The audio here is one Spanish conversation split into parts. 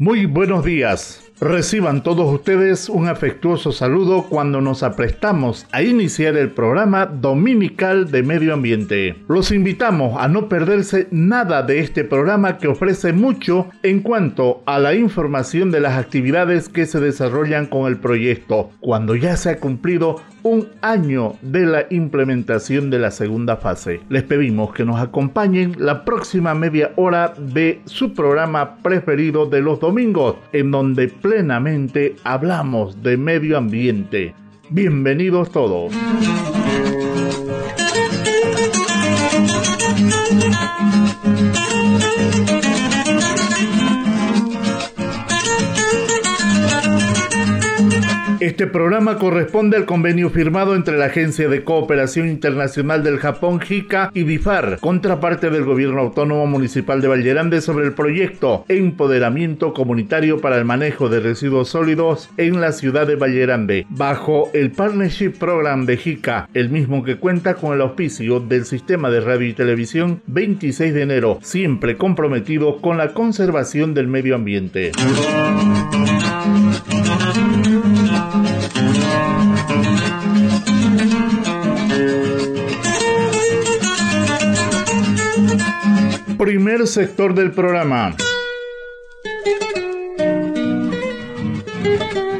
Muy buenos días. Reciban todos ustedes un afectuoso saludo cuando nos aprestamos a iniciar el programa dominical de medio ambiente. Los invitamos a no perderse nada de este programa que ofrece mucho en cuanto a la información de las actividades que se desarrollan con el proyecto, cuando ya se ha cumplido un año de la implementación de la segunda fase. Les pedimos que nos acompañen la próxima media hora de su programa preferido de los domingos, en donde plenamente hablamos de medio ambiente. Bienvenidos todos. Este programa corresponde al convenio firmado entre la Agencia de Cooperación Internacional del Japón, JICA, y BIFAR, contraparte del Gobierno Autónomo Municipal de Vallerande sobre el proyecto Empoderamiento Comunitario para el Manejo de Residuos Sólidos en la ciudad de Vallerande, bajo el Partnership Program de JICA, el mismo que cuenta con el auspicio del Sistema de Radio y Televisión 26 de enero, siempre comprometido con la conservación del medio ambiente. Primer sector del programa.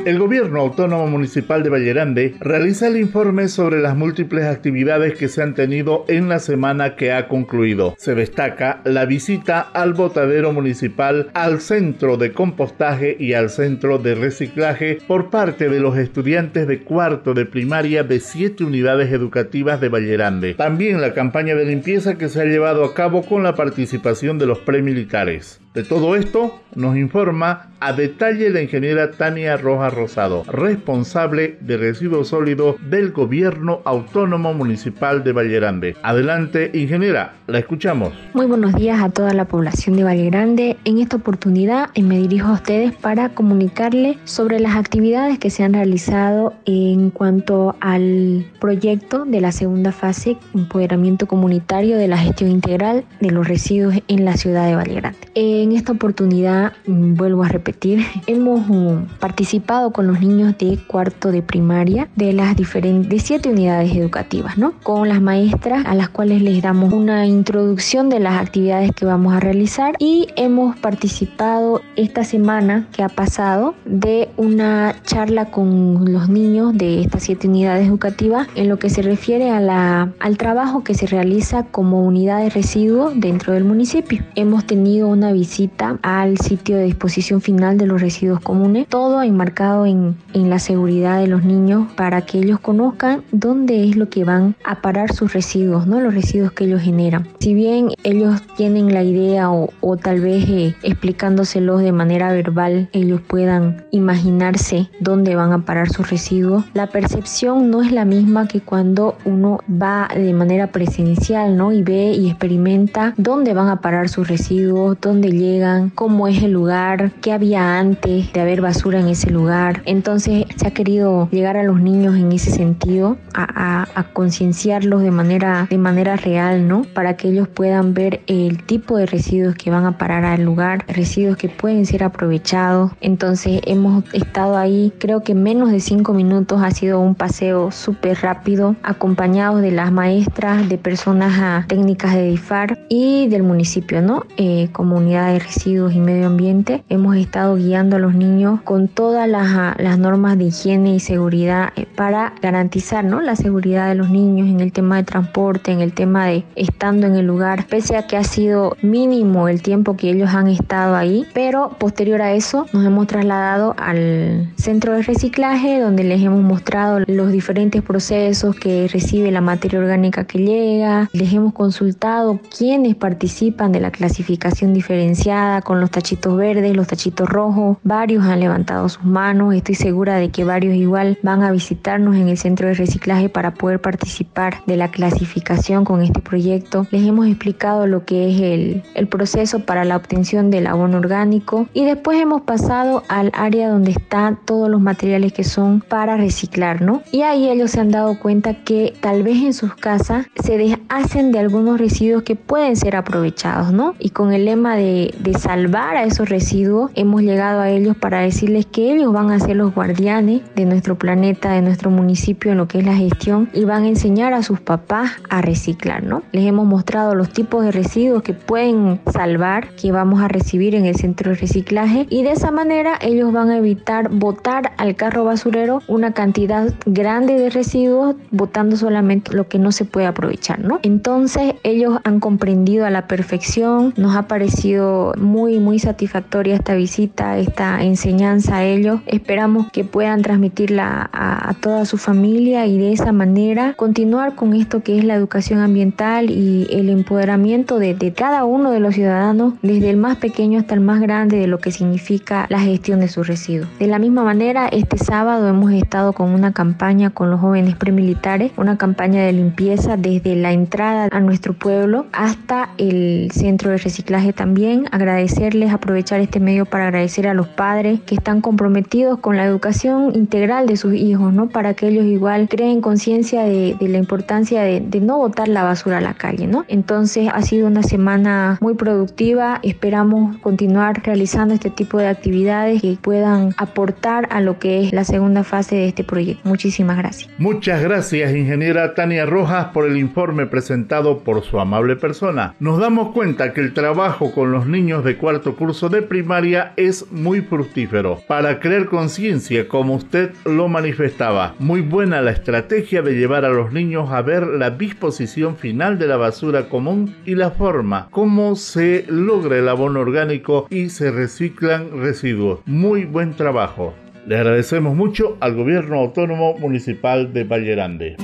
El Gobierno Autónomo Municipal de Vallerande realiza el informe sobre las múltiples actividades que se han tenido en la semana que ha concluido. Se destaca la visita al botadero municipal, al centro de compostaje y al centro de reciclaje por parte de los estudiantes de cuarto de primaria de siete unidades educativas de Vallerande. También la campaña de limpieza que se ha llevado a cabo con la participación de los premilitares. De todo esto nos informa a detalle la ingeniera Tania Rojas Rosado, responsable de residuos sólidos del Gobierno Autónomo Municipal de Vallerande. Adelante, ingeniera, la escuchamos. Muy buenos días a toda la población de Vallerande. En esta oportunidad eh, me dirijo a ustedes para comunicarles sobre las actividades que se han realizado en cuanto al proyecto de la segunda fase, empoderamiento comunitario de la gestión integral de los residuos en la ciudad de Vallerande. Eh, en esta oportunidad, mm, vuelvo a repetir, hemos mm, participado con los niños de cuarto de primaria de las diferentes siete unidades educativas, ¿no? Con las maestras a las cuales les damos una introducción de las actividades que vamos a realizar y hemos participado esta semana que ha pasado de una charla con los niños de estas siete unidades educativas en lo que se refiere a la, al trabajo que se realiza como unidad de residuos dentro del municipio. Hemos tenido una visita visita al sitio de disposición final de los residuos comunes, todo enmarcado en, en la seguridad de los niños para que ellos conozcan dónde es lo que van a parar sus residuos, ¿no? los residuos que ellos generan. Si bien ellos tienen la idea o, o tal vez eh, explicándoselos de manera verbal, ellos puedan imaginarse dónde van a parar sus residuos, la percepción no es la misma que cuando uno va de manera presencial ¿no? y ve y experimenta dónde van a parar sus residuos, dónde llegan, cómo es el lugar, qué había antes de haber basura en ese lugar. Entonces se ha querido llegar a los niños en ese sentido, a, a, concienciarlos de manera, de manera real, ¿no? Para que ellos puedan ver el tipo de residuos que van a parar al lugar, residuos que pueden ser aprovechados. Entonces hemos estado ahí, creo que menos de cinco minutos ha sido un paseo súper rápido, acompañados de las maestras, de personas a, técnicas de DIFAR y del municipio, ¿no? Eh, comunidad de Residuos y Medio Ambiente, hemos estado guiando a los niños con todas las, las normas de higiene y seguridad eh, para garantizar ¿no? la seguridad de los niños en el tema de transporte, en el tema de estando en el lugar, pese a que ha sido mínimo el tiempo que ellos han estado ahí, pero posterior a eso nos hemos trasladado al centro de reciclaje donde les hemos mostrado los diferentes procesos que recibe la materia orgánica que llega, les hemos consultado quiénes participan de la clasificación diferencial con los tachitos verdes, los tachitos rojos. Varios han levantado sus manos. Estoy segura de que varios igual van a visitarnos en el centro de reciclaje para poder participar de la clasificación con este proyecto. Les hemos explicado lo que es el, el proceso para la obtención del abono orgánico y después hemos pasado al área donde están todos los materiales que son para reciclar, ¿no? Y ahí ellos se han dado cuenta que tal vez en sus casas se deshacen de algunos residuos que pueden ser aprovechados, ¿no? Y con el lema de de, salvar a esos residuos, hemos llegado a ellos para decirles que ellos van a ser los guardianes de nuestro planeta, de nuestro municipio en lo que es la gestión y van a enseñar a sus papás a reciclar, ¿no? Les hemos mostrado los tipos de residuos que pueden salvar, que vamos a recibir en el centro de reciclaje y de esa manera ellos van a evitar botar al carro basurero una cantidad grande de residuos, botando solamente lo que no se puede aprovechar, ¿no? Entonces ellos han comprendido a la perfección, nos ha parecido muy, muy satisfactoria esta visita, esta enseñanza a ellos. Esperamos que puedan transmitirla a, toda su familia y de esa manera continuar con esto que es la educación ambiental y el empoderamiento de, de cada uno de los ciudadanos, desde el más pequeño hasta el más grande, de lo que significa la gestión de sus residuos. De la misma manera, este sábado hemos estado con una campaña con los jóvenes premilitares, una campaña de limpieza desde la entrada a nuestro pueblo hasta el centro de reciclaje también. Agradecerles, aprovechar este medio para agradecer a los padres que están comprometidos con la educación integral de sus hijos, ¿no? Para que ellos igual creen conciencia de, la importancia de, de no botar la basura a la calle, ¿no? Entonces ha sido una semana muy productiva. Esperamos continuar realizando este tipo de actividades que puedan aportar a lo que es la segunda fase de este proyecto. Muchísimas gracias. Muchas gracias, ingeniera Tania Rojas, por el informe presentado por su amable persona. Nos damos cuenta que el trabajo con los niños de cuarto curso de primaria es muy fructífero para crear conciencia, como usted lo manifestaba. Muy buena la estrategia de llevar a los niños a ver la disposición final de la basura común y la forma, cómo se logra el abono orgánico y se reciclan residuos. Muy buen trabajo. Le agradecemos mucho al Gobierno Autónomo Municipal de Valle Grande.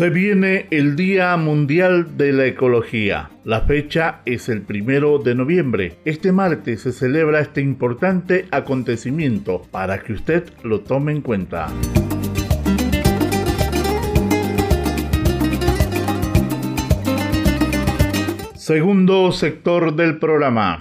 Se viene el Día Mundial de la Ecología. La fecha es el primero de noviembre. Este martes se celebra este importante acontecimiento para que usted lo tome en cuenta. Segundo sector del programa.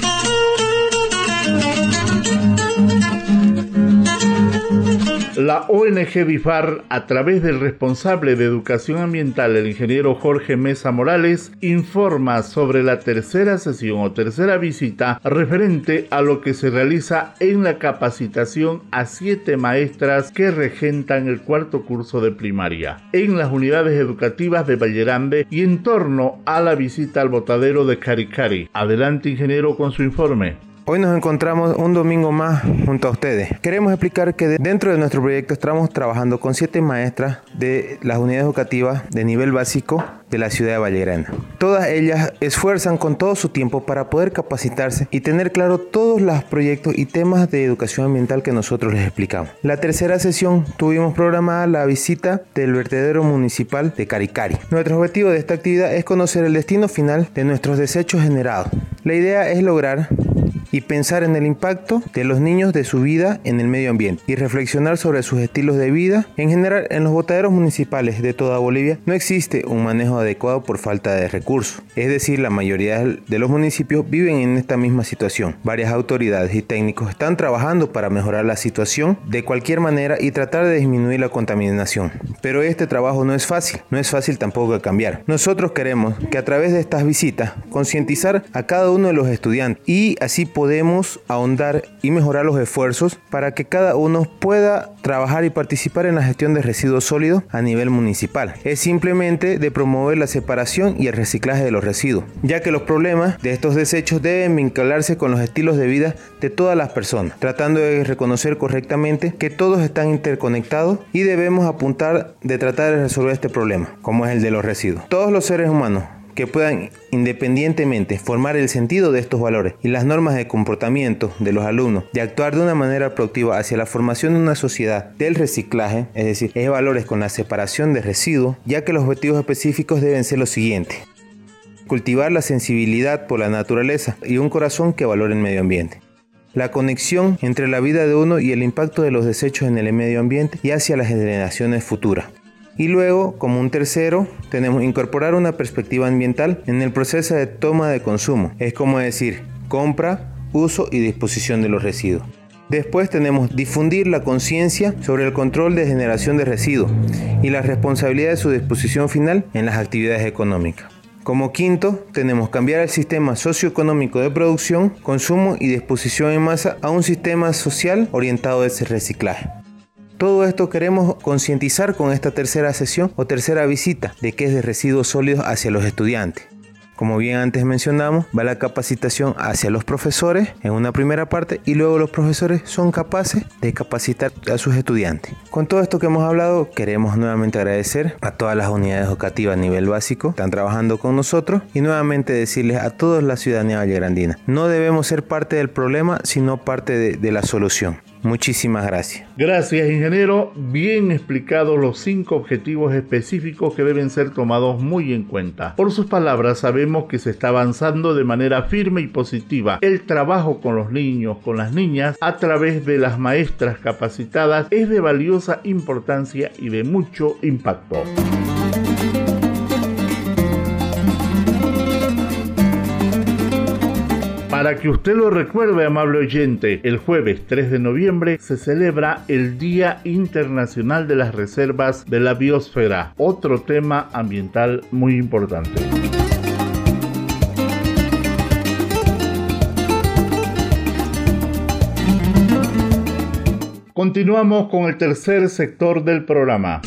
La ONG BIFAR, a través del responsable de educación ambiental, el ingeniero Jorge Mesa Morales, informa sobre la tercera sesión o tercera visita referente a lo que se realiza en la capacitación a siete maestras que regentan el cuarto curso de primaria en las unidades educativas de Vallerande y en torno a la visita al botadero de Caricari. Adelante, ingeniero, con su informe. Hoy nos encontramos un domingo más junto a ustedes. Queremos explicar que dentro de nuestro proyecto estamos trabajando con siete maestras de las unidades educativas de nivel básico de la ciudad de Vallegrana. Todas ellas esfuerzan con todo su tiempo para poder capacitarse y tener claro todos los proyectos y temas de educación ambiental que nosotros les explicamos. La tercera sesión tuvimos programada la visita del vertedero municipal de Caricari. Nuestro objetivo de esta actividad es conocer el destino final de nuestros desechos generados. La idea es lograr y pensar en el impacto de los niños de su vida en el medio ambiente y reflexionar sobre sus estilos de vida. En general, en los botaderos municipales de toda Bolivia no existe un manejo adecuado por falta de recursos. Es decir, la mayoría de los municipios viven en esta misma situación. Varias autoridades y técnicos están trabajando para mejorar la situación de cualquier manera y tratar de disminuir la contaminación. Pero este trabajo no es fácil, no es fácil tampoco cambiar. Nosotros queremos que a través de estas visitas concientizar a cada uno de los estudiantes y así podemos ahondar y mejorar los esfuerzos para que cada uno pueda trabajar y participar en la gestión de residuos sólidos a nivel municipal. Es simplemente de promover la separación y el reciclaje de los residuos, ya que los problemas de estos desechos deben vincularse con los estilos de vida de todas las personas, tratando de reconocer correctamente que todos están interconectados y debemos apuntar de tratar de resolver este problema, como es el de los residuos. Todos los seres humanos que puedan independientemente formar el sentido de estos valores y las normas de comportamiento de los alumnos de actuar de una manera proactiva hacia la formación de una sociedad del reciclaje, es decir, es valores con la separación de residuos, ya que los objetivos específicos deben ser los siguientes. Cultivar la sensibilidad por la naturaleza y un corazón que valore el medio ambiente. La conexión entre la vida de uno y el impacto de los desechos en el medio ambiente y hacia las generaciones futuras. Y luego, como un tercero, tenemos incorporar una perspectiva ambiental en el proceso de toma de consumo. Es como decir, compra, uso y disposición de los residuos. Después tenemos difundir la conciencia sobre el control de generación de residuos y la responsabilidad de su disposición final en las actividades económicas. Como quinto, tenemos cambiar el sistema socioeconómico de producción, consumo y disposición en masa a un sistema social orientado a ese reciclaje. Todo esto queremos concientizar con esta tercera sesión o tercera visita de qué es de residuos sólidos hacia los estudiantes. Como bien antes mencionamos, va la capacitación hacia los profesores en una primera parte y luego los profesores son capaces de capacitar a sus estudiantes. Con todo esto que hemos hablado, queremos nuevamente agradecer a todas las unidades educativas a nivel básico que están trabajando con nosotros y nuevamente decirles a toda la ciudadanía vallegrandina, no debemos ser parte del problema, sino parte de, de la solución. Muchísimas gracias. Gracias, ingeniero. Bien explicados los cinco objetivos específicos que deben ser tomados muy en cuenta. Por sus palabras, sabemos que se está avanzando de manera firme y positiva el trabajo con los niños, con las niñas, a través de las maestras capacitadas, es de valiosa importancia y de mucho impacto. Para que usted lo recuerde, amable oyente, el jueves 3 de noviembre se celebra el Día Internacional de las Reservas de la Biosfera, otro tema ambiental muy importante. Continuamos con el tercer sector del programa.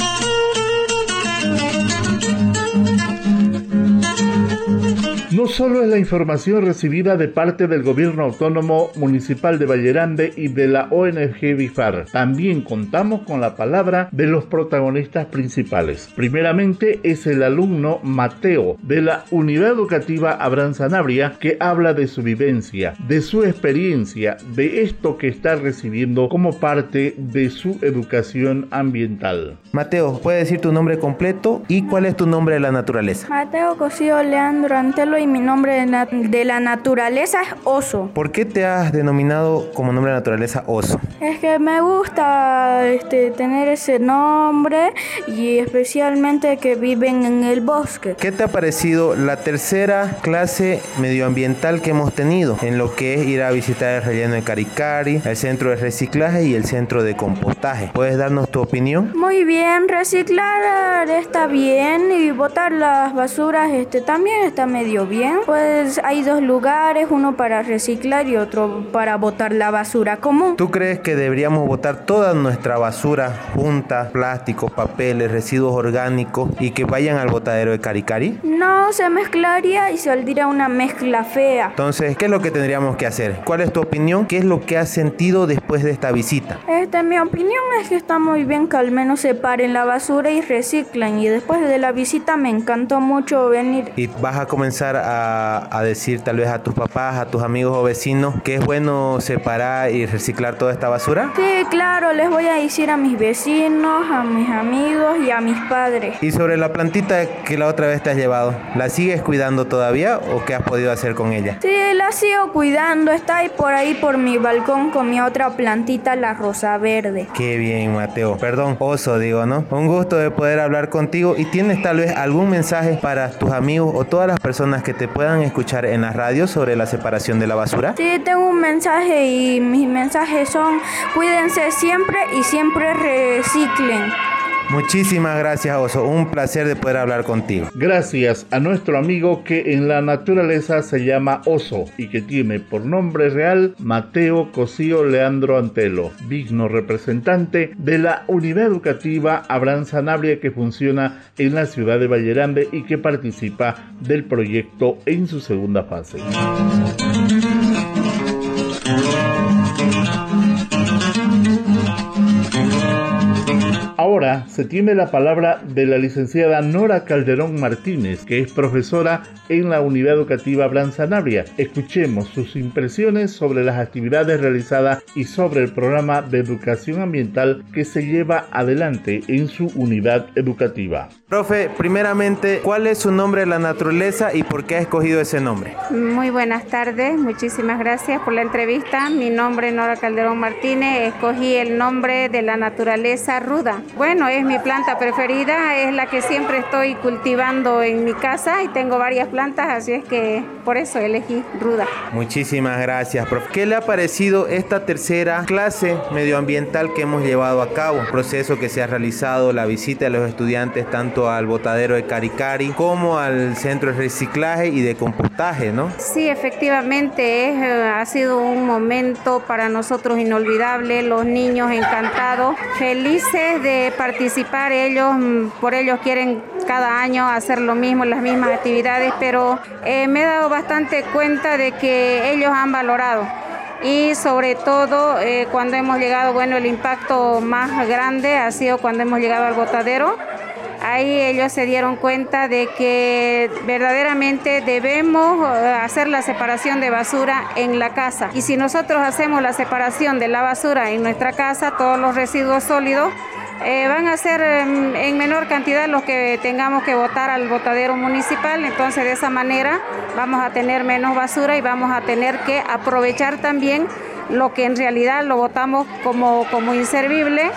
No solo es la información recibida de parte del Gobierno Autónomo Municipal de Vallerande y de la ONG BIFAR, también contamos con la palabra de los protagonistas principales. Primeramente es el alumno Mateo de la Unidad Educativa Abraham Sanabria que habla de su vivencia, de su experiencia, de esto que está recibiendo como parte de su educación ambiental. Mateo, ¿puedes decir tu nombre completo y cuál es tu nombre de la naturaleza? Mateo Cosío Leandro Antelo y mi nombre de, la naturaleza es Oso. ¿Por qué te has denominado como nombre de naturaleza Oso? Es que me gusta este, tener ese nombre y especialmente que viven en el bosque. ¿Qué te ha parecido la tercera clase medioambiental que hemos tenido en lo que es ir a visitar el relleno de Caricari, el centro de reciclaje y el centro de compostaje? ¿Puedes darnos tu opinión? Muy bien, reciclar está bien y botar las basuras este, también está medio bien bien. Pues hay dos lugares, uno para reciclar y otro para botar la basura común. ¿Tú crees que deberíamos botar toda nuestra basura junta, plásticos, papeles, residuos orgánicos y que vayan al botadero de Caricari? No, se mezclaría y saldría una mezcla fea. Entonces, ¿qué es lo que tendríamos que hacer? ¿Cuál es tu opinión? ¿Qué es lo que has sentido después de esta visita? Este, mi opinión es que está muy bien que al menos separen la basura y reciclen. Y después de la visita me encantó mucho venir. ¿Y vas a comenzar a, decir tal vez a tus papás, a tus amigos o vecinos que es bueno separar y reciclar toda esta basura? Sí, claro, les voy a decir a mis vecinos, a mis amigos y a mis padres. ¿Y sobre la plantita que la otra vez te has llevado? ¿La sigues cuidando todavía o qué has podido hacer con ella? Sí, la sigo cuidando, está ahí por ahí por mi balcón con mi otra plantita, la rosa verde. Qué bien, Mateo. Perdón, oso digo, ¿no? Un gusto de poder hablar contigo y tienes tal vez algún mensaje para tus amigos o todas las personas que te puedan escuchar en la radio sobre la separación de la basura? Sí, tengo un mensaje y mis mensajes son cuídense siempre y siempre reciclen. Muchísimas gracias, Oso. Un placer de poder hablar contigo. Gracias a nuestro amigo que en la naturaleza se llama Oso y que tiene por nombre real Mateo Cosío Leandro Antelo, digno representante de la unidad educativa Abraham Sanabria que funciona en la ciudad de Vallerande y que participa del proyecto en su segunda fase. Ahora se tiene la palabra de la licenciada Nora Calderón Martínez, que es profesora en la Unidad Educativa Sanabria. Escuchemos sus impresiones sobre las actividades realizadas y sobre el programa de educación ambiental que se lleva adelante en su unidad educativa. Profe, primeramente, ¿cuál es su nombre de la naturaleza y por qué ha escogido ese nombre? Muy buenas tardes, muchísimas gracias por la entrevista. Mi nombre es Nora Calderón Martínez, escogí el nombre de la naturaleza ruda. Bueno, es es mi planta preferida, es la que siempre estoy cultivando en mi casa y tengo varias plantas, así es que por eso elegí ruda. Muchísimas gracias, profe. ¿Qué le ha parecido esta tercera clase medioambiental que hemos llevado a cabo? Un proceso que se ha realizado, la visita de los estudiantes tanto al botadero de Caricari como al centro de reciclaje y de compostaje, ¿no? Sí, efectivamente, es, eh, ha sido un momento para nosotros inolvidable, los niños encantados, felices de participar, ellos mm, por ellos quieren cada año hacer lo mismo, las mismas actividades, pero eh, me he dado bastante cuenta de que ellos han valorado y sobre todo eh, cuando hemos llegado, bueno, el impacto más grande ha sido cuando hemos llegado al botadero. Ahí ellos se dieron cuenta de que verdaderamente debemos eh, hacer la separación de basura en la casa. Y si nosotros hacemos la separación de la basura en nuestra casa, todos los residuos sólidos, eh, van a ser em, en menor cantidad los que tengamos que votar al botadero municipal, entonces de esa manera vamos a tener menos basura y vamos a tener que aprovechar también lo que en realidad lo votamos como, como inservible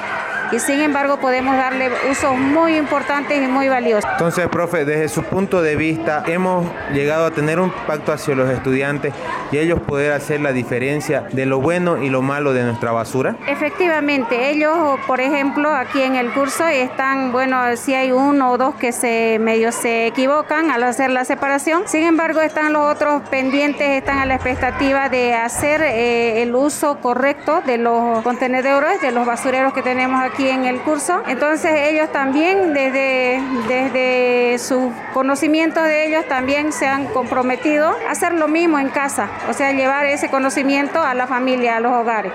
y sin embargo podemos darle usos muy importantes y muy valiosos. Entonces, profe, desde su punto de vista, hemos llegado a tener un pacto hacia los estudiantes y ellos poder hacer la diferencia de lo bueno y lo malo de nuestra basura. Efectivamente, ellos, por ejemplo, aquí en el curso están, bueno, si hay uno o dos que se medio se equivocan al hacer la separación, sin embargo están los otros pendientes, están a la expectativa de hacer eh, el uso correcto de los contenedores, de los basureros que tenemos aquí aquí en el curso. Entonces ellos también desde, desde su conocimiento de ellos también se han comprometido a hacer lo mismo en casa, o sea, llevar ese conocimiento a la familia, a los hogares.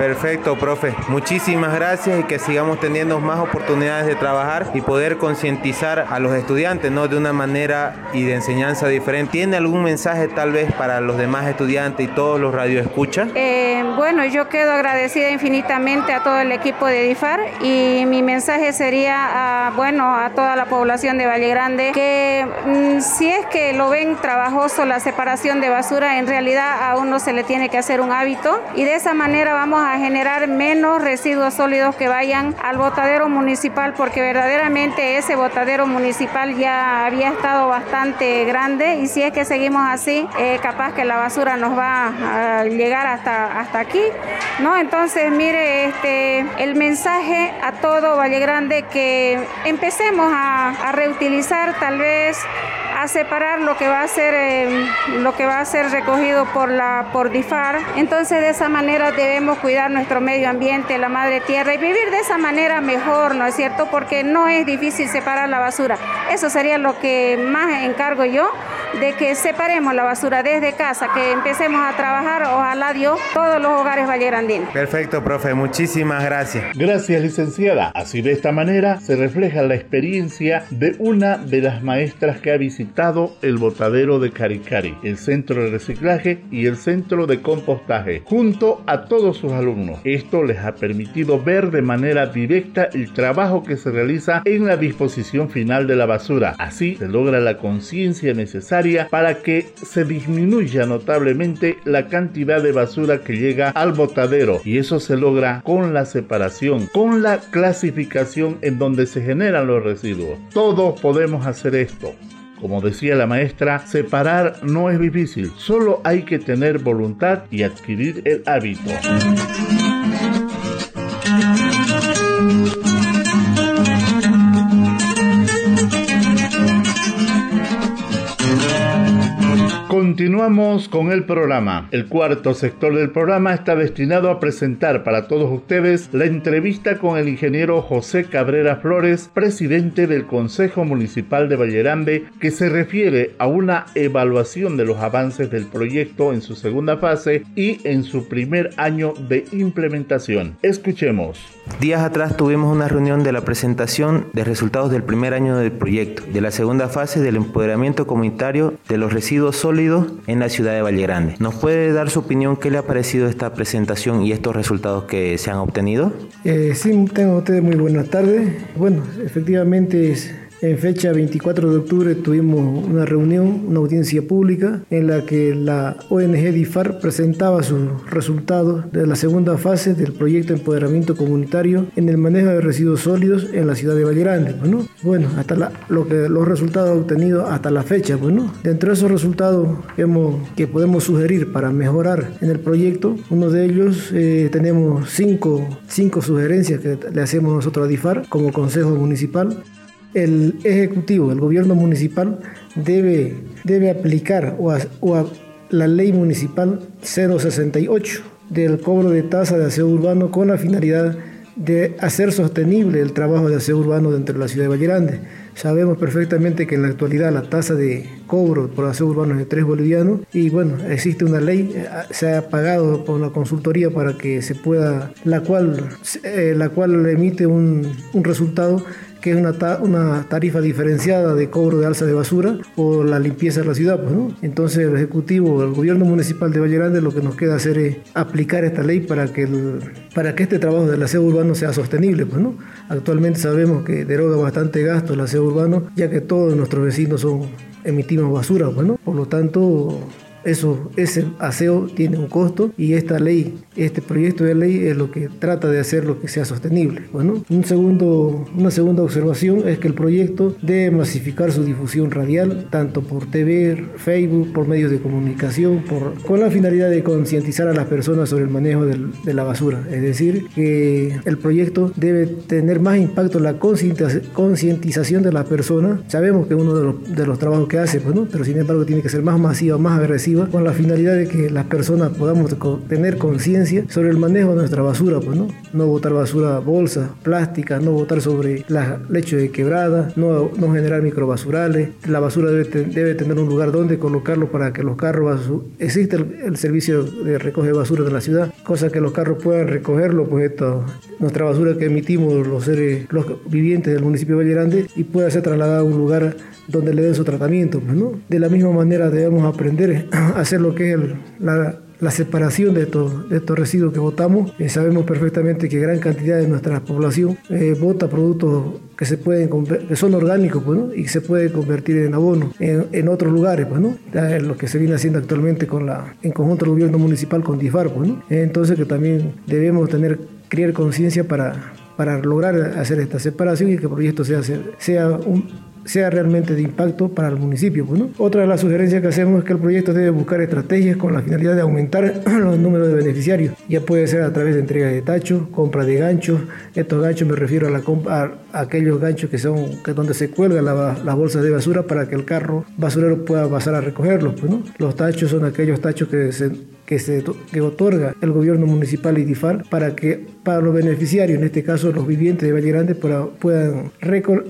Perfecto, profe. Muchísimas gracias y que sigamos teniendo más oportunidades de trabajar y poder concientizar a los estudiantes, ¿no? De una manera y de enseñanza diferente. ¿Tiene algún mensaje tal vez para los demás estudiantes y todos los radioescuchas? Eh, bueno, yo quedo agradecida infinitamente a todo el equipo de DIFAR y mi mensaje sería, a, bueno, a toda la población de Valle Grande que mm, si es que lo ven trabajoso la separación de basura, en realidad a uno se le tiene que hacer un hábito y de esa manera vamos a generar menos residuos sólidos que vayan al botadero municipal porque verdaderamente ese botadero municipal ya había estado bastante grande y si es que seguimos así, eh, capaz que la basura nos va a llegar hasta, hasta aquí, ¿no? Entonces, mire, este, el mensaje a todo Valle Grande que empecemos a, reutilizar tal vez a separar lo que va a ser eh, lo que va a ser recogido por la por DIFAR. Entonces de esa manera debemos cuidar nuestro medio ambiente, la madre tierra y vivir de esa manera mejor, ¿no es cierto? Porque no es difícil separar la basura. Eso sería lo que más encargo yo de que separemos la basura desde casa, que empecemos a trabajar, ojalá Dios, todos los hogares vallegrandinos. Perfecto, profe, muchísimas gracias. Gracias, licenciada. Así de esta manera se refleja la experiencia de una de las maestras que ha visitado el botadero de Caricari, el centro de reciclaje y el centro de compostaje, junto a todos sus alumnos. Esto les ha permitido ver de manera directa el trabajo que se realiza en la disposición final de la basura. Así se logra la conciencia necesaria para que se disminuya notablemente la cantidad de basura que llega al botadero y eso se logra con la separación, con la clasificación en donde se generan los residuos. Todos podemos hacer esto. Como decía la maestra, separar no es difícil, solo hay que tener voluntad y adquirir el hábito. Continuamos con el programa. El cuarto sector del programa está destinado a presentar para todos ustedes la entrevista con el ingeniero José Cabrera Flores, presidente del Consejo Municipal de Vallerambe, que se refiere a una evaluación de los avances del proyecto en su segunda fase y en su primer año de implementación. Escuchemos. Días atrás tuvimos una reunión de la presentación de resultados del primer año del proyecto, de la segunda fase del empoderamiento comunitario de los residuos sólidos en la ciudad de Valle Grande. ¿Nos puede dar su opinión qué le ha parecido esta presentación y estos resultados que se han obtenido? Eh, sí, tengo ustedes muy buenas tardes. Bueno, efectivamente En fecha 24 de octubre tuvimos una reunión, una audiencia pública en la que la ONG DIFAR presentaba sus resultados de la segunda fase del proyecto de empoderamiento comunitario en el manejo de residuos sólidos en la ciudad de Valle Grande. Bueno, bueno hasta lo que, los resultados obtenidos hasta la fecha. Bueno, dentro de esos resultados hemos, que podemos sugerir para mejorar en el proyecto, uno de ellos eh, tenemos cinco, cinco sugerencias que le hacemos nosotros a DIFAR como Consejo Municipal el Ejecutivo, el gobierno municipal, debe, debe aplicar o, la ley municipal 068 del cobro de tasa de aseo urbano con la finalidad de hacer sostenible el trabajo de aseo urbano dentro de la ciudad de Valle Grande. Sabemos perfectamente que en la actualidad la tasa de cobro por aseo urbano es de 3 bolivianos y bueno, existe una ley, eh, se ha pagado por la consultoría para que se pueda, la cual, eh, la cual emite un, un resultado que es una, una tarifa diferenciada de cobro de alza de basura o la limpieza de la ciudad. Pues, ¿no? Entonces el Ejecutivo, el Gobierno Municipal de Valle Grande lo que nos queda hacer es aplicar esta ley para que, para que este trabajo del aseo urbano sea sostenible. Pues, ¿no? Actualmente sabemos que deroga bastante gasto el aseo ya que todos nuestros vecinos son emitimos basura, bueno, pues, por lo tanto eso, ese aseo tiene un costo y esta ley, este proyecto de ley es lo que trata de hacer lo que sea sostenible. Bueno, un segundo, una segunda observación es que el proyecto debe masificar su difusión radial, tanto por TV, Facebook, por medios de comunicación, con la finalidad de concientizar a las personas sobre el manejo de la basura. Es decir, que el proyecto debe tener más impacto en la concientización de las personas. Sabemos que uno de los, trabajos que hace, pues, pero sin embargo tiene que ser más masivo, más con la finalidad de que las personas podamos tener conciencia sobre el manejo de nuestra basura, pues no, no botar basura bolsa, plástica, no botar sobre la leche de quebrada, no, no generar microbasurales, la basura debe, debe tener un lugar donde colocarlo para que los carros, existe el, servicio de recoge basura de la ciudad, cosa que los carros puedan recogerlo, pues esto, nuestra basura que emitimos los seres, los vivientes del municipio de Valle Grande y pueda ser trasladada a un lugar donde le den su tratamiento, pues, ¿no? De la misma manera debemos aprender hacer lo que es la, separación de estos, residuos que botamos. Eh, sabemos perfectamente que gran cantidad de nuestra población eh, bota productos que se pueden que son orgánicos pues, ¿no? y se puede convertir en abono en, otros lugares, pues, ¿no? lo que se viene haciendo actualmente con la, en conjunto del gobierno municipal con DIFAR. Pues, ¿no? Entonces que también debemos tener, crear conciencia para, para lograr hacer esta separación y que el proyecto sea, sea un, sea realmente de impacto para el municipio. Pues, Otra de las sugerencias que hacemos es que el proyecto debe buscar estrategias con la finalidad de aumentar los números de beneficiarios. Ya puede ser a través de entrega de tachos, compra de ganchos. Estos ganchos me refiero a, la, a aquellos ganchos que son que donde se cuelgan las bolsas de basura para que el carro basurero pueda pasar a recogerlos. Pues, Los tachos son aquellos tachos que se que, se, otorga el gobierno municipal y DIFAR para que para los beneficiarios, en este caso los vivientes de Valle Grande, puedan,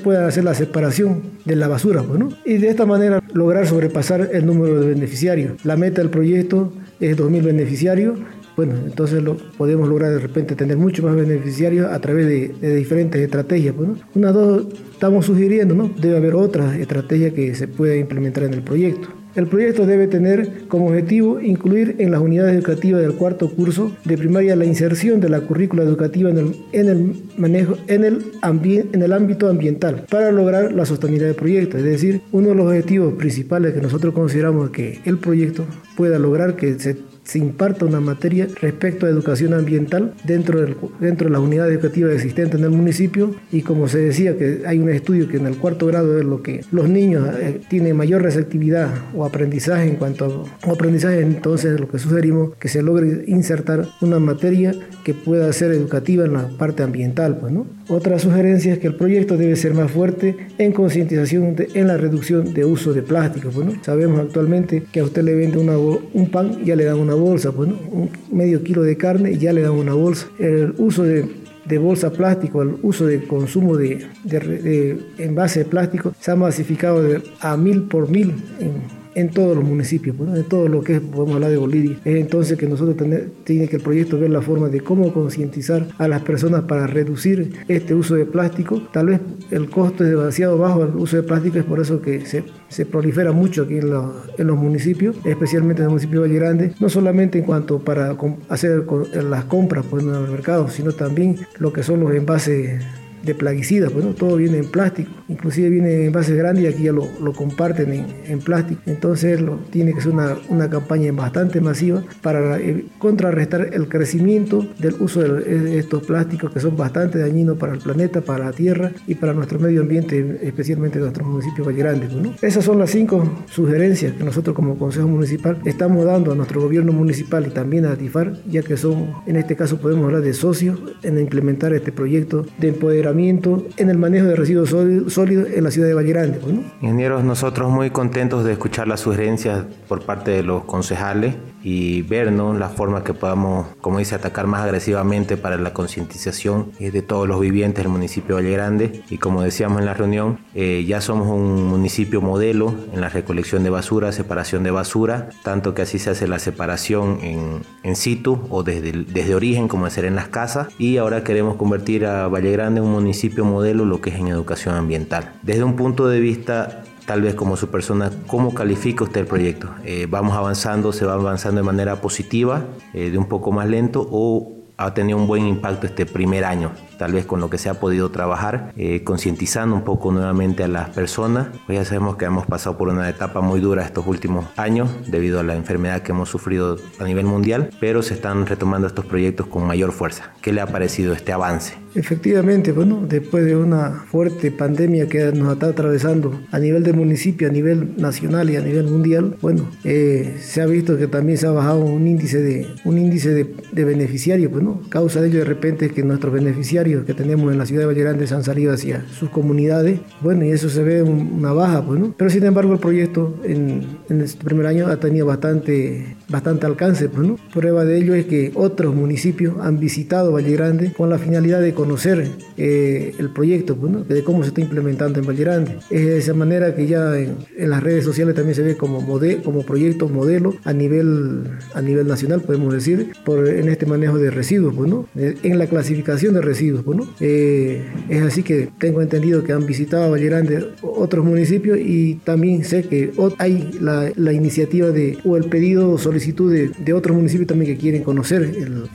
puedan hacer la separación de la basura. Pues, Y de esta manera lograr sobrepasar el número de beneficiarios. La meta del proyecto es 2.000 beneficiarios bueno, entonces lo, podemos lograr de repente tener muchos más beneficiarios a través de, diferentes estrategias. Pues, Una, dos, estamos sugiriendo, ¿no? Debe haber otras estrategias que se pueda implementar en el proyecto. El proyecto debe tener como objetivo incluir en las unidades educativas del cuarto curso de primaria la inserción de la currícula educativa en el, en el manejo, en el, en el ámbito ambiental para lograr la sostenibilidad del proyecto. Es decir, uno de los objetivos principales que nosotros consideramos que el proyecto pueda lograr que se se imparta una materia respecto a educación ambiental dentro, dentro de las unidades educativas existentes en el municipio y como se decía que hay un estudio que en el cuarto grado es lo que los niños eh, tienen mayor receptividad o aprendizaje en cuanto a aprendizaje, entonces lo que sugerimos que se logre insertar una materia que pueda ser educativa en la parte ambiental. Pues, ¿no? Otra sugerencia es que el proyecto debe ser más fuerte en concientización en la reducción de uso de plástico. Pues, Sabemos actualmente que a usted le vende un pan ya le dan una bolsa, pues, un medio kilo de carne ya le dan una bolsa. El uso de, bolsa plástico, el uso de consumo de, de, de envase de plástico se ha masificado a mil por mil en todos los municipios, pues, en todo lo que podemos hablar de Bolivia. Es entonces que nosotros tiene que el proyecto ver la forma de cómo concientizar a las personas para reducir este uso de plástico. Tal vez el costo es demasiado bajo el uso de plástico, es por eso que se, prolifera mucho aquí en, en, los municipios, especialmente en el municipio de Valle Grande, no solamente en cuanto para hacer las compras pues, en el mercado, sino también lo que son los envases de plaguicidas, pues, todo viene en plástico, inclusive viene en bases grandes y aquí ya lo, lo comparten en, en, plástico. Entonces lo, tiene que ser una, una campaña bastante masiva para eh, contrarrestar el crecimiento del uso de estos plásticos que son bastante dañinos para el planeta, para la tierra y para nuestro medio ambiente, especialmente nuestros municipios Valle Grandes. ¿no? Esas son las cinco sugerencias que nosotros como Consejo Municipal estamos dando a nuestro gobierno municipal y también a DIFAR, ya que son, en este caso podemos hablar de socios en implementar este proyecto de empoderamiento en el manejo de residuos sólidos en la ciudad de Valle Grande. ¿no? Ingenieros, nosotros muy contentos de escuchar las sugerencias por parte de los concejales y ver ¿no? la forma que podamos, como dice, atacar más agresivamente para la concientización de todos los vivientes del municipio de Valle Grande. Y como decíamos en la reunión, eh, ya somos un municipio modelo en la recolección de basura, separación de basura, tanto que así se hace la separación en, en situ o desde, desde origen, como hacer en las casas. Y ahora queremos convertir a Valle Grande en un municipio modelo, lo que es en educación ambiental. Desde un punto de vista tal vez como su persona, ¿cómo califica usted el proyecto? Eh, ¿Vamos avanzando, se va avanzando de manera positiva, eh, de un poco más lento o ha tenido un buen impacto este primer año, tal vez con lo que se ha podido trabajar, eh, concientizando un poco nuevamente a las personas. Pues ya sabemos que hemos pasado por una etapa muy dura estos últimos años debido a la enfermedad que hemos sufrido a nivel mundial, pero se están retomando estos proyectos con mayor fuerza. ¿Qué le ha parecido este avance? Efectivamente, bueno, después de una fuerte pandemia que nos está atravesando a nivel de municipio, a nivel nacional y a nivel mundial, bueno, eh, se ha visto que también se ha bajado un índice de un índice de, de beneficiarios, pues, Causa de ello de repente es que nuestros beneficiarios que tenemos en la ciudad de Valle Grande han salido hacia sus comunidades, bueno, y eso se ve una baja, pues, ¿no? Pero sin embargo el proyecto en, en este primer año ha tenido bastante, bastante alcance, pues, ¿no? Prueba de ello es que otros municipios han visitado Valle Grande con la finalidad de conocer eh, el proyecto, pues, de cómo se está implementando en Valle Grande. Es de esa manera que ya en, las redes sociales también se ve como, como proyecto modelo a nivel, a nivel nacional, podemos decir, por, en este manejo de residuos pues, en la clasificación de residuos. Pues, eh, es así que tengo entendido que han visitado Valle Grande otros municipios y también sé que hay la, iniciativa de, o el pedido o solicitud de, otros municipios también que quieren conocer,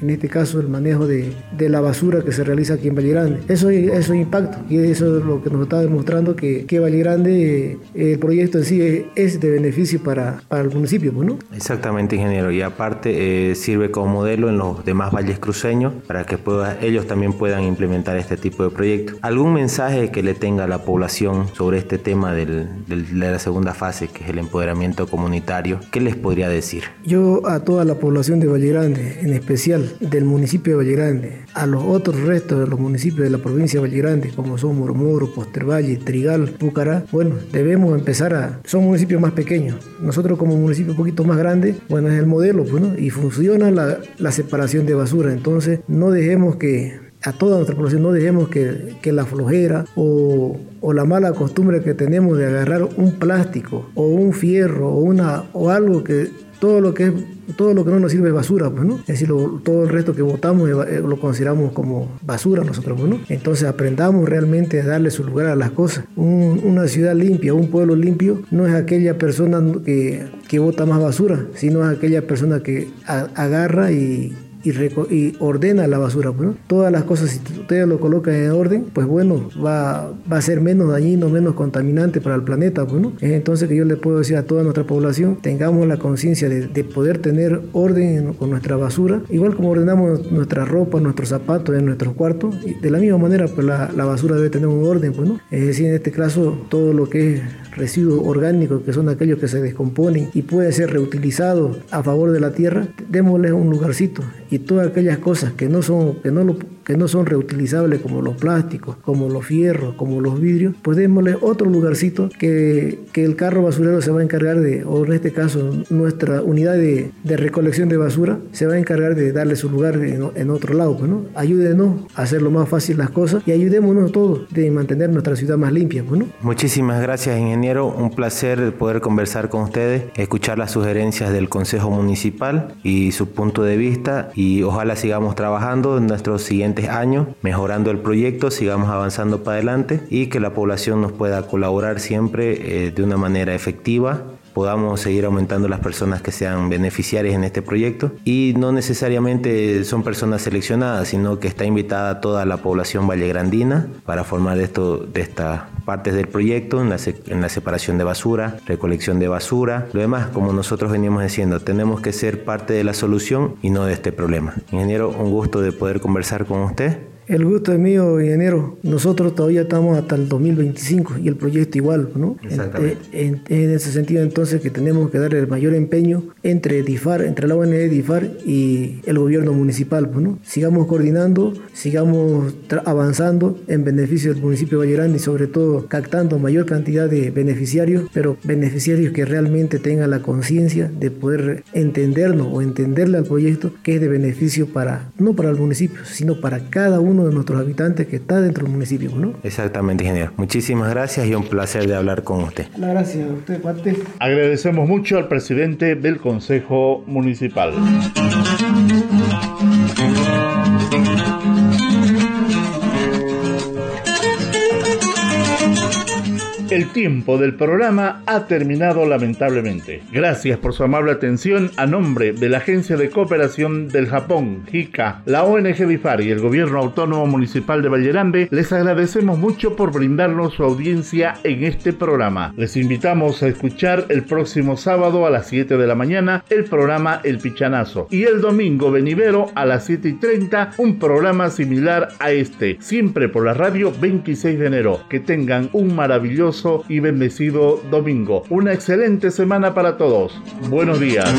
en este caso, el manejo de, la basura que se realiza aquí en Valle Grande. Eso, eso impacto y eso es lo que nos está demostrando que, que Valle Grande, eh, el proyecto en sí es, de beneficio para, el municipio. Pues, ¿no? Exactamente, ingeniero. Y aparte eh, sirve como modelo en los demás valles cruzados para que ellos también puedan implementar este tipo de proyectos. ¿Algún mensaje que le tenga a la población sobre este tema de la segunda fase, que es el empoderamiento comunitario? ¿Qué les podría decir? Yo a toda la población de Valle Grande, en especial del municipio de Valle Grande, a los otros restos de los municipios de la provincia de Valle Grande, como son Moromoro, Postervalle, Trigal, Pucará, bueno, debemos empezar a... Son municipios más pequeños. Nosotros como municipio un poquito más grande, bueno, es el modelo, pues, Y funciona la separación de basura. Entonces, no dejemos que a toda nuestra población, no dejemos que, que la flojera o, o, la mala costumbre que tenemos de agarrar un plástico o un fierro o, una, o algo que todo lo que es todo lo que no nos sirve es basura, pues, ¿no? Es decir, todo el resto que votamos eh, lo consideramos como basura nosotros, pues. Entonces aprendamos realmente a darle su lugar a las cosas. una ciudad limpia, un pueblo limpio, no es aquella persona que, que vota más basura, sino es aquella persona que agarra y y, ordena la basura. Pues, Todas las cosas, si ustedes lo colocan en orden, pues bueno, va, va a ser menos dañino, menos contaminante para el planeta. Pues, Es entonces que yo le puedo decir a toda nuestra población, tengamos la conciencia de, de, poder tener orden con nuestra basura, igual como ordenamos nuestra ropa, nuestros zapatos en nuestros cuartos, de la misma manera pues la, basura debe tener un orden. Pues. Es decir, en este caso, todo lo que es residuos orgánicos, que son aquellos que se descomponen y pueden ser reutilizados a favor de la tierra, démosles un lugarcito. Todas aquellas cosas que no son, que no lo que no son reutilizables como los plásticos, como los fierros, como los vidrios, pues démosle otro lugarcito que, que el carro basurero se va a encargar de, o en este caso nuestra unidad de, de recolección de basura se va a encargar de darle su lugar en, otro lado. Pues, ¿no? Ayúdenos a hacer lo más fácil las cosas y ayudémonos todos de mantener nuestra ciudad más limpia. Pues. Muchísimas gracias, ingeniero. Un placer poder conversar con ustedes, escuchar las sugerencias del Consejo Municipal y su punto de vista y ojalá sigamos trabajando en nuestros siguientes años, mejorando el proyecto, sigamos avanzando para adelante y que la población nos pueda colaborar siempre eh, de una manera efectiva podamos seguir aumentando las personas que sean beneficiarias en este proyecto. Y no necesariamente son personas seleccionadas, sino que está invitada toda la población vallegrandina para formar esto de estas partes del proyecto en la, en la separación de basura, recolección de basura, lo demás como nosotros veníamos diciendo, tenemos que ser parte de la solución y no de este problema. Ingeniero, un gusto de poder conversar con usted el gusto es mío, ingeniero. Nosotros todavía estamos hasta el 2025 y el proyecto igual, ¿no? Exactamente. En, ese sentido, entonces, que tenemos que dar el mayor empeño entre DIFAR, entre la ONG DIFAR y el gobierno municipal, ¿no? Sigamos coordinando, sigamos avanzando en beneficio del municipio de Valle y sobre todo captando mayor cantidad de beneficiarios, pero beneficiarios que realmente tengan la conciencia de poder entendernos o entenderle al proyecto que es de beneficio para, no para el municipio, sino para cada uno de nuestros habitantes que está dentro del municipio, ¿no? Exactamente, ingeniero. Muchísimas gracias y un placer de hablar con usted. La gracias a usted, parte. Agradecemos mucho al presidente del Consejo Municipal. El tiempo del programa ha terminado lamentablemente. Gracias por su amable atención a nombre de la Agencia de Cooperación del Japón, JICA, la ONG BIFAR y el Gobierno Autónomo Municipal de Vallerambe, les agradecemos mucho por brindarnos su audiencia en este programa. Les invitamos a escuchar el próximo sábado a las 7 de la mañana el programa El Pichanazo y el domingo venivero a las 7 y 30 un programa similar a este, siempre por la radio 26 de enero. Que tengan un maravilloso y bendecido domingo. Una excelente semana para todos. Buenos días.